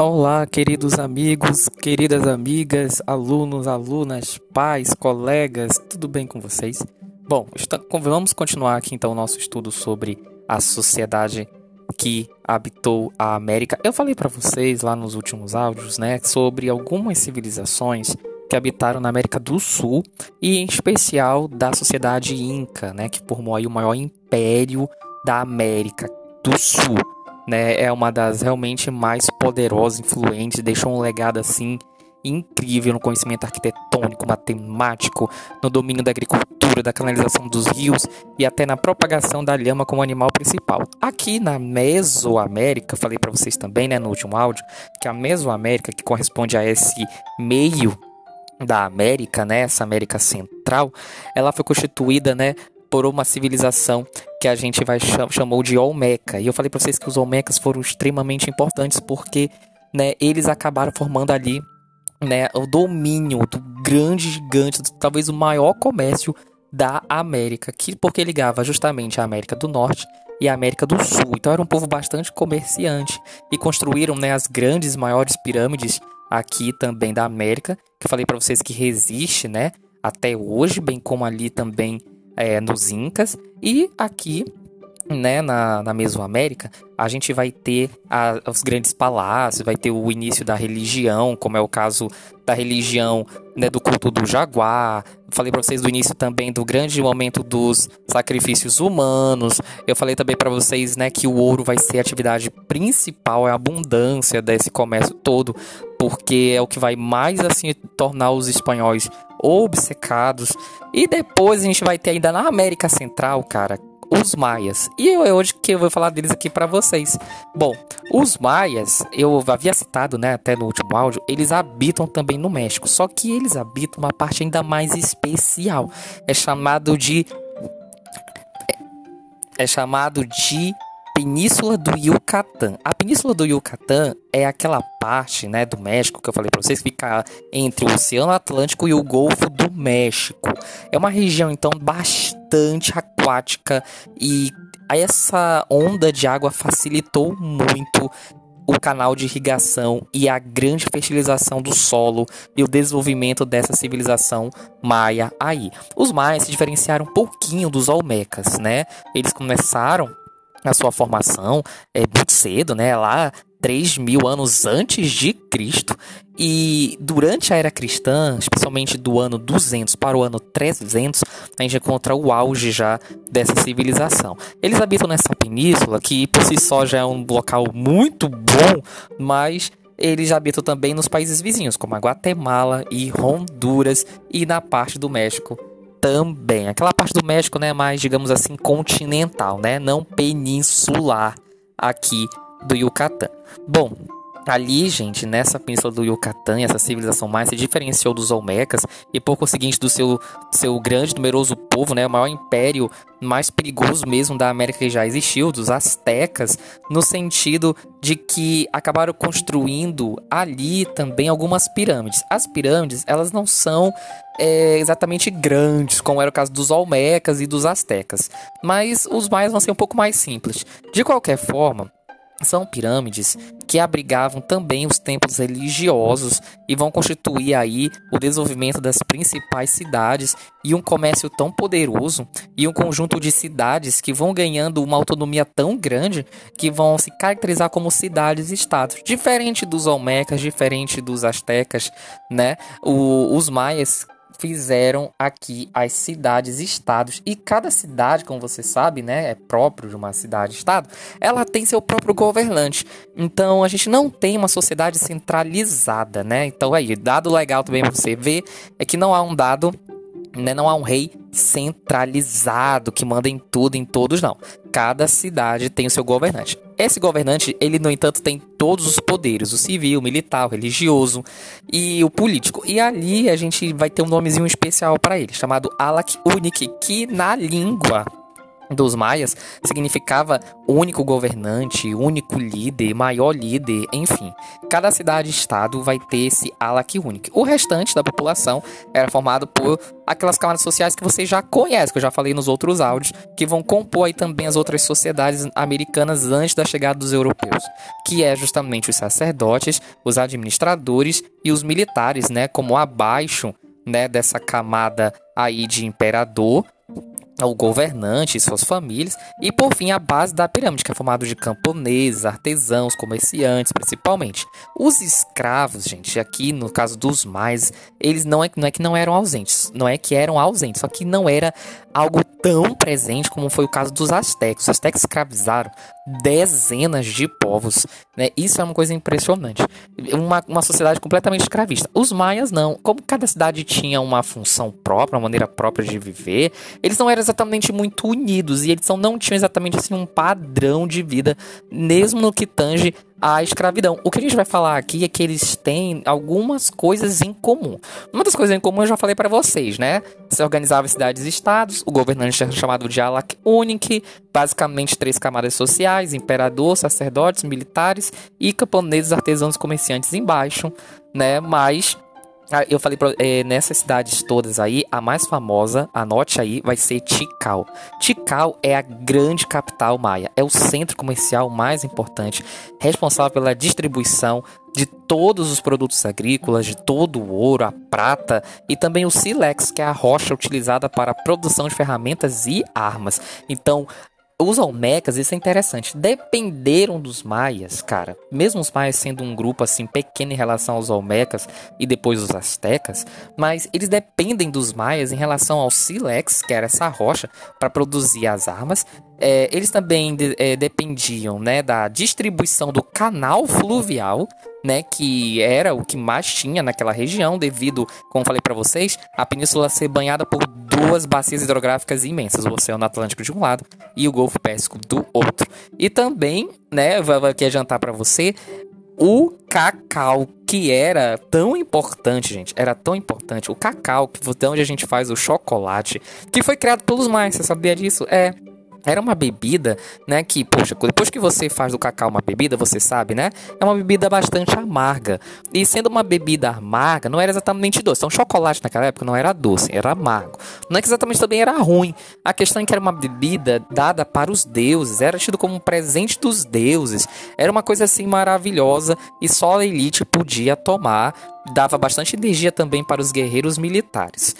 Olá, queridos amigos, queridas amigas, alunos, alunas, pais, colegas, tudo bem com vocês? Bom, vamos continuar aqui então o nosso estudo sobre a sociedade que habitou a América. Eu falei para vocês lá nos últimos áudios, né, sobre algumas civilizações que habitaram na América do Sul e em especial da sociedade Inca, né, que formou aí o maior império da América do Sul né? É uma das realmente mais poderosas, influentes, deixou um legado assim incrível no conhecimento arquitetônico, matemático, no domínio da agricultura, da canalização dos rios e até na propagação da lhama como animal principal. Aqui na Mesoamérica, falei para vocês também, né, no último áudio, que a Mesoamérica, que corresponde a esse meio da América, né, essa América Central, ela foi constituída, né, por uma civilização que a gente vai chamou de Olmeca. E eu falei para vocês que os Olmecas foram extremamente importantes porque, né, eles acabaram formando ali, né, o domínio do grande gigante, talvez o maior comércio da América, que porque ligava justamente a América do Norte e a América do Sul. Então era um povo bastante comerciante e construíram, né, as grandes maiores pirâmides aqui também da América, que eu falei para vocês que resiste, né, até hoje, bem como ali também é, nos Incas. E aqui, né, na, na Mesoamérica, a gente vai ter a, os grandes palácios, vai ter o início da religião, como é o caso da religião né, do culto do jaguar. Falei para vocês do início também do grande momento dos sacrifícios humanos. Eu falei também para vocês né, que o ouro vai ser a atividade principal, é a abundância desse comércio todo, porque é o que vai mais assim tornar os espanhóis obcecados. E depois a gente vai ter ainda na América Central, cara, os maias. E é hoje que eu vou falar deles aqui para vocês. Bom, os maias, eu havia citado, né, até no último áudio, eles habitam também no México, só que eles habitam uma parte ainda mais especial. É chamado de é chamado de Península do Yucatán. A Península do Yucatán é aquela parte, né, do México que eu falei para vocês, fica entre o Oceano Atlântico e o Golfo do México. É uma região então bastante aquática e essa onda de água facilitou muito o canal de irrigação e a grande fertilização do solo e o desenvolvimento dessa civilização maia aí. Os maias se diferenciaram um pouquinho dos olmecas, né? Eles começaram a sua formação é muito cedo, né? Lá 3 mil anos antes de Cristo. E durante a era cristã, especialmente do ano 200 para o ano 300, a gente encontra o auge já dessa civilização. Eles habitam nessa península, que por si só já é um local muito bom, mas eles habitam também nos países vizinhos, como a Guatemala e Honduras, e na parte do México também. Aquela parte do México, né, mais, digamos assim, continental, né, não peninsular aqui do Yucatán. Bom, Ali, gente, nessa península do Yucatán, essa civilização mais se diferenciou dos Olmecas e, por conseguinte, do seu, seu grande, numeroso povo, né, o maior império mais perigoso mesmo da América que já existiu, dos Aztecas, no sentido de que acabaram construindo ali também algumas pirâmides. As pirâmides, elas não são é, exatamente grandes, como era o caso dos Olmecas e dos Aztecas, mas os maias vão ser um pouco mais simples. De qualquer forma, são pirâmides que abrigavam também os templos religiosos e vão constituir aí o desenvolvimento das principais cidades e um comércio tão poderoso e um conjunto de cidades que vão ganhando uma autonomia tão grande que vão se caracterizar como cidades-estados. Diferente dos Olmecas, diferente dos Astecas, né? O, os maias fizeram aqui as cidades-estados. E cada cidade, como você sabe, né, é próprio de uma cidade-estado, ela tem seu próprio governante. Então a gente não tem uma sociedade centralizada, né? Então aí, dado legal também para você ver é que não há um dado né, não há um rei centralizado que manda em tudo, em todos, não. Cada cidade tem o seu governante. Esse governante, ele, no entanto, tem todos os poderes: o civil, o militar, o religioso e o político. E ali a gente vai ter um nomezinho especial para ele, chamado Alak Unik, que na língua dos maias significava único governante, único líder, maior líder, enfim. Cada cidade-estado vai ter esse Alak único. O restante da população era formado por aquelas camadas sociais que você já conhece, que eu já falei nos outros áudios, que vão compor aí também as outras sociedades americanas antes da chegada dos europeus, que é justamente os sacerdotes, os administradores e os militares, né, como abaixo, né, dessa camada aí de imperador o governante e suas famílias, e por fim a base da pirâmide, que é formado de camponeses, artesãos, comerciantes, principalmente. Os escravos, gente, aqui no caso dos mais, eles não é, não é que não eram ausentes, não é que eram ausentes, só que não era algo tão presente como foi o caso dos astecos. Os astecos escravizaram dezenas de povos, né? Isso é uma coisa impressionante. Uma, uma sociedade completamente escravista. Os maias não. Como cada cidade tinha uma função própria, uma maneira própria de viver, eles não eram exatamente muito unidos e eles não tinham exatamente assim um padrão de vida, mesmo no que tange a escravidão. O que a gente vai falar aqui é que eles têm algumas coisas em comum. Uma das coisas em comum eu já falei para vocês, né? Se organizava cidades e estados, o governante era chamado de Alak Unik, basicamente três camadas sociais, imperador, sacerdotes, militares e camponeses, artesãos, comerciantes embaixo, né? Mas eu falei pra, é, nessas cidades todas aí, a mais famosa, anote aí, vai ser Tikal. Tikal é a grande capital maia, é o centro comercial mais importante, responsável pela distribuição de todos os produtos agrícolas, de todo o ouro, a prata e também o sílex, que é a rocha utilizada para a produção de ferramentas e armas. Então, os Olmecas, isso é interessante, dependeram dos maias, cara. Mesmo os maias sendo um grupo assim pequeno em relação aos Olmecas e depois os astecas, mas eles dependem dos maias em relação ao sílex, que era essa rocha, para produzir as armas. É, eles também de, é, dependiam né, da distribuição do canal fluvial né, que era o que mais tinha naquela região, devido, como falei para vocês, a península ser banhada por duas bacias hidrográficas imensas, o Oceano Atlântico de um lado e o Golfo Pérsico do outro. E também, né, vou aqui adiantar para você, o cacau, que era tão importante, gente, era tão importante, o cacau, que de onde a gente faz o chocolate, que foi criado pelos mais, você sabia disso? É, era uma bebida, né, que, poxa, depois que você faz do cacau uma bebida, você sabe, né? É uma bebida bastante amarga. E sendo uma bebida amarga, não era exatamente doce. Então, chocolate naquela época não era doce, era amargo. Não é que exatamente também era ruim. A questão é que era uma bebida dada para os deuses, era tido como um presente dos deuses. Era uma coisa assim maravilhosa e só a elite podia tomar dava bastante energia também para os guerreiros militares.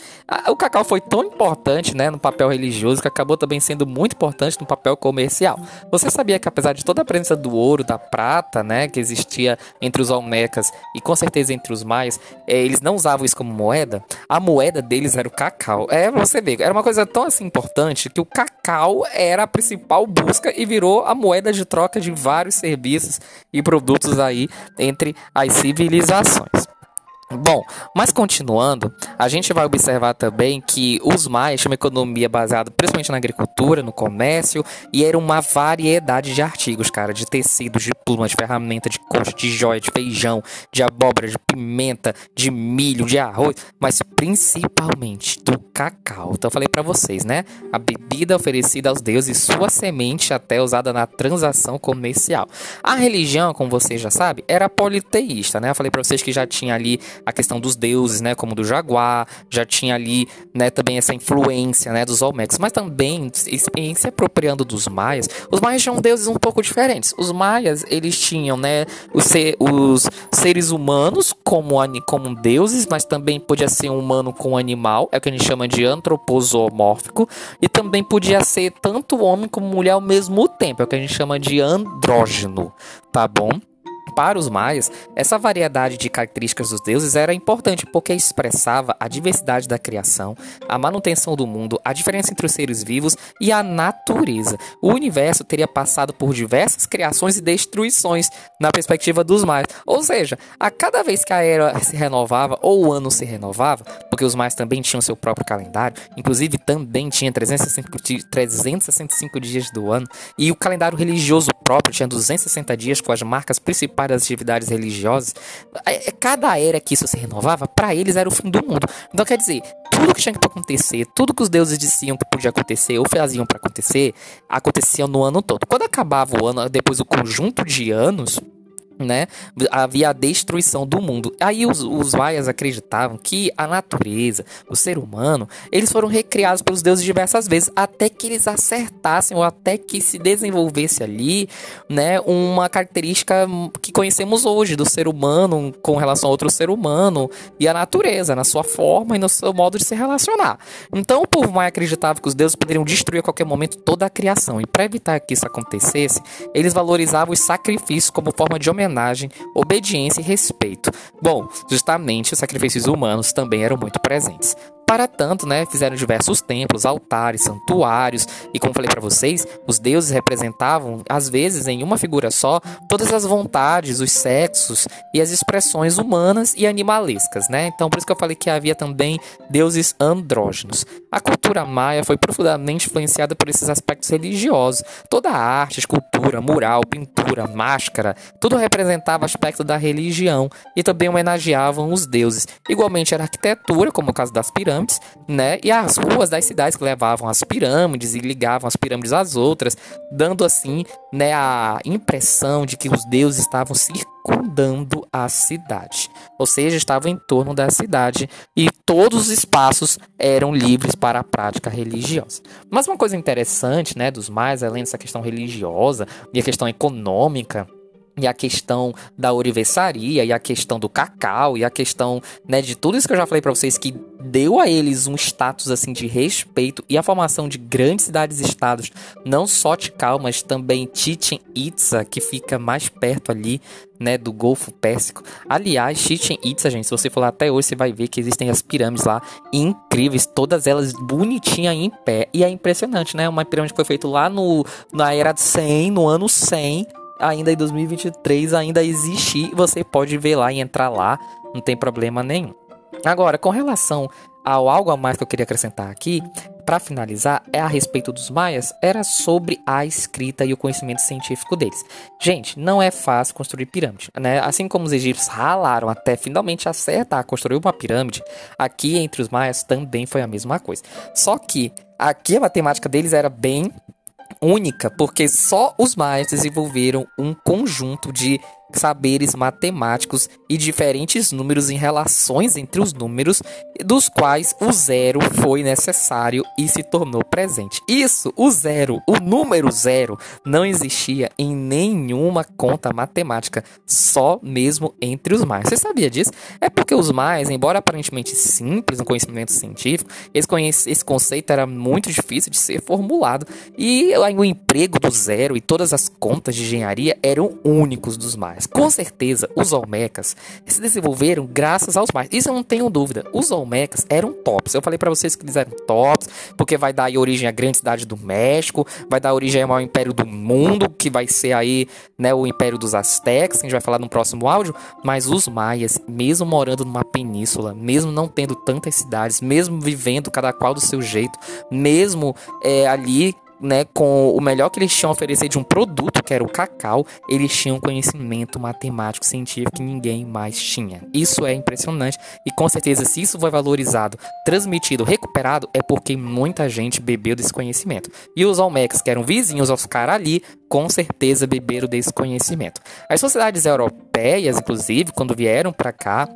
O cacau foi tão importante né, no papel religioso que acabou também sendo muito importante no papel comercial. Você sabia que apesar de toda a presença do ouro, da prata, né, que existia entre os olmecas e com certeza entre os maias, é, eles não usavam isso como moeda? A moeda deles era o cacau. É, você vê, era uma coisa tão assim importante que o cacau era a principal busca e virou a moeda de troca de vários serviços e produtos aí entre as civilizações. Bom, mas continuando, a gente vai observar também que os maias tinham uma economia baseada principalmente na agricultura, no comércio, e era uma variedade de artigos, cara, de tecidos, de plumas, de ferramenta, de coxa, de joia, de feijão, de abóbora, de pimenta, de milho, de arroz, mas principalmente do cacau. Então eu falei para vocês, né? A bebida oferecida aos deuses sua semente até usada na transação comercial. A religião, como vocês já sabem, era politeísta, né? Eu falei para vocês que já tinha ali a questão dos deuses, né, como do jaguar, já tinha ali, né, também essa influência, né, dos Olmecs, mas também em se apropriando dos maias, os maias tinham deuses um pouco diferentes. Os maias, eles tinham, né, os, ser, os seres humanos como, como deuses, mas também podia ser um humano com animal, é o que a gente chama de antroposomórfico, e também podia ser tanto homem como mulher ao mesmo tempo, é o que a gente chama de andrógeno, tá bom? Para os maias, essa variedade de características dos deuses era importante porque expressava a diversidade da criação, a manutenção do mundo, a diferença entre os seres vivos e a natureza. O universo teria passado por diversas criações e destruições na perspectiva dos maias. Ou seja, a cada vez que a era se renovava ou o ano se renovava, porque os maias também tinham seu próprio calendário, inclusive também tinha 365, 365 dias do ano, e o calendário religioso próprio tinha 260 dias com as marcas principais várias atividades religiosas. É, é, cada era que isso se renovava, para eles era o fim do mundo. Então quer dizer, tudo que tinha que acontecer, tudo que os deuses diziam que podia acontecer ou faziam para acontecer, acontecia no ano todo. Quando acabava o ano, depois o conjunto de anos, né? Havia a destruição do mundo. Aí os, os acreditavam que a natureza, o ser humano, eles foram recriados pelos deuses diversas vezes, até que eles acertassem ou até que se desenvolvesse ali, né, uma característica que conhecemos hoje do ser humano com relação a outro ser humano e a natureza, na sua forma e no seu modo de se relacionar. Então o povo maia acreditava que os deuses poderiam destruir a qualquer momento toda a criação. E para evitar que isso acontecesse, eles valorizavam os sacrifícios como forma de homenagem homenagem, obediência e respeito. Bom, justamente os sacrifícios humanos também eram muito presentes. Para tanto, né, fizeram diversos templos, altares, santuários, e como falei para vocês, os deuses representavam, às vezes em uma figura só, todas as vontades, os sexos e as expressões humanas e animalescas, né? Então, por isso que eu falei que havia também deuses andrógenos. A cultura maia foi profundamente influenciada por esses aspectos religiosos. Toda a arte, escultura, mural, pintura, máscara, tudo representava aspecto da religião e também homenageavam os deuses. Igualmente era arquitetura, como o caso das pirâmides pirâmides, né? E as ruas das cidades que levavam às pirâmides e ligavam as pirâmides às outras, dando assim, né, a impressão de que os deuses estavam circundando a cidade, ou seja, estavam em torno da cidade e todos os espaços eram livres para a prática religiosa. Mas uma coisa interessante, né, dos mais além dessa questão religiosa e a questão econômica e a questão da orivesaria, e a questão do cacau, e a questão, né, de tudo isso que eu já falei para vocês que deu a eles um status assim de respeito e a formação de grandes cidades-estados, não só Tikal, mas também Chichen Itza, que fica mais perto ali, né, do Golfo Pérsico. Aliás, Chichen Itza, gente, se você for lá até hoje, você vai ver que existem as pirâmides lá incríveis, todas elas bonitinhas em pé, e é impressionante, né? Uma pirâmide que foi feita lá no na era de 100, no ano 100, ainda em 2023 ainda existe, você pode ver lá e entrar lá, não tem problema nenhum. Agora, com relação ao algo a mais que eu queria acrescentar aqui, para finalizar, é a respeito dos maias, era sobre a escrita e o conhecimento científico deles. Gente, não é fácil construir pirâmide, né? Assim como os egípcios ralaram até finalmente acertar construir uma pirâmide, aqui entre os maias também foi a mesma coisa. Só que aqui a matemática deles era bem única, porque só os maias desenvolveram um conjunto de saberes matemáticos e diferentes números em relações entre os números, dos quais o zero foi necessário e se tornou presente. Isso, o zero, o número zero, não existia em nenhuma conta matemática, só mesmo entre os mais. Você sabia disso? É porque os mais, embora aparentemente simples no conhecimento científico, esse, esse conceito era muito difícil de ser formulado e o emprego do zero e todas as contas de engenharia eram únicos dos mais. Com certeza, os Olmecas se desenvolveram graças aos mais. Isso eu não tenho dúvida. Os Olmecas eram tops. Eu falei para vocês que eles eram tops, porque vai dar origem à grande cidade do México, vai dar origem ao império do mundo, que vai ser aí, né, o império dos Aztecas, que a gente vai falar no próximo áudio. Mas os maias, mesmo morando numa península, mesmo não tendo tantas cidades, mesmo vivendo cada qual do seu jeito, mesmo é, ali né, com o melhor que eles tinham a oferecer de um produto, que era o cacau, eles tinham conhecimento matemático, científico que ninguém mais tinha. Isso é impressionante e com certeza se isso foi valorizado, transmitido, recuperado, é porque muita gente bebeu desse conhecimento. E os Olmecas, que eram vizinhos aos caras ali, com certeza beberam desse conhecimento. As sociedades europeias, inclusive, quando vieram para cá,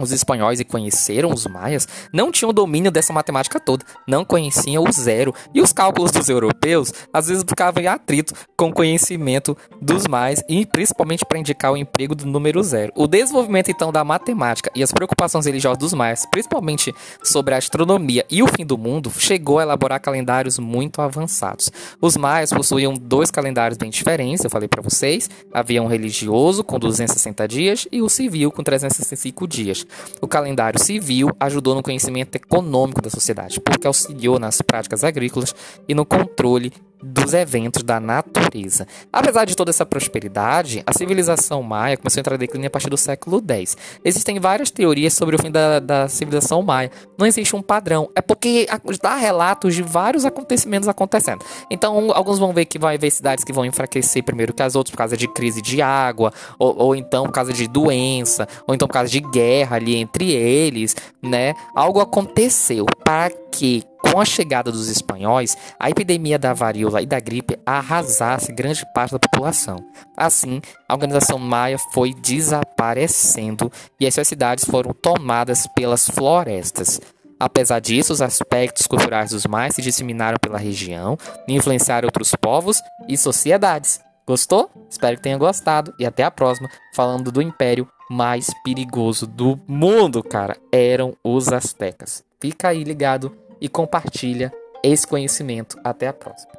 os espanhóis e conheceram os maias não tinham domínio dessa matemática toda, não conheciam o zero, e os cálculos dos europeus às vezes ficavam em atrito com o conhecimento dos maias, e principalmente para indicar o emprego do número zero. O desenvolvimento então da matemática e as preocupações religiosas dos maias, principalmente sobre a astronomia e o fim do mundo, chegou a elaborar calendários muito avançados. Os maias possuíam dois calendários bem diferentes, eu falei para vocês, havia um religioso com 260 dias e o civil com 365 dias. O calendário civil ajudou no conhecimento econômico da sociedade, porque auxiliou nas práticas agrícolas e no controle dos eventos da natureza. Apesar de toda essa prosperidade, a civilização maia começou a entrar em declínio a partir do século X. Existem várias teorias sobre o fim da, da civilização maia. Não existe um padrão. É porque dá relatos de vários acontecimentos acontecendo. Então, alguns vão ver que vai haver cidades que vão enfraquecer primeiro que as outras por causa de crise de água, ou, ou então por causa de doença, ou então por causa de guerra ali entre eles, né? Algo aconteceu para que com a chegada dos espanhóis, a epidemia da varíola e da gripe arrasasse grande parte da população. Assim, a organização maia foi desaparecendo e as suas cidades foram tomadas pelas florestas. Apesar disso, os aspectos culturais dos maias se disseminaram pela região e influenciaram outros povos e sociedades. Gostou? Espero que tenha gostado e até a próxima, falando do império mais perigoso do mundo, cara. Eram os astecas. Fica aí ligado e compartilha esse conhecimento. Até a próxima.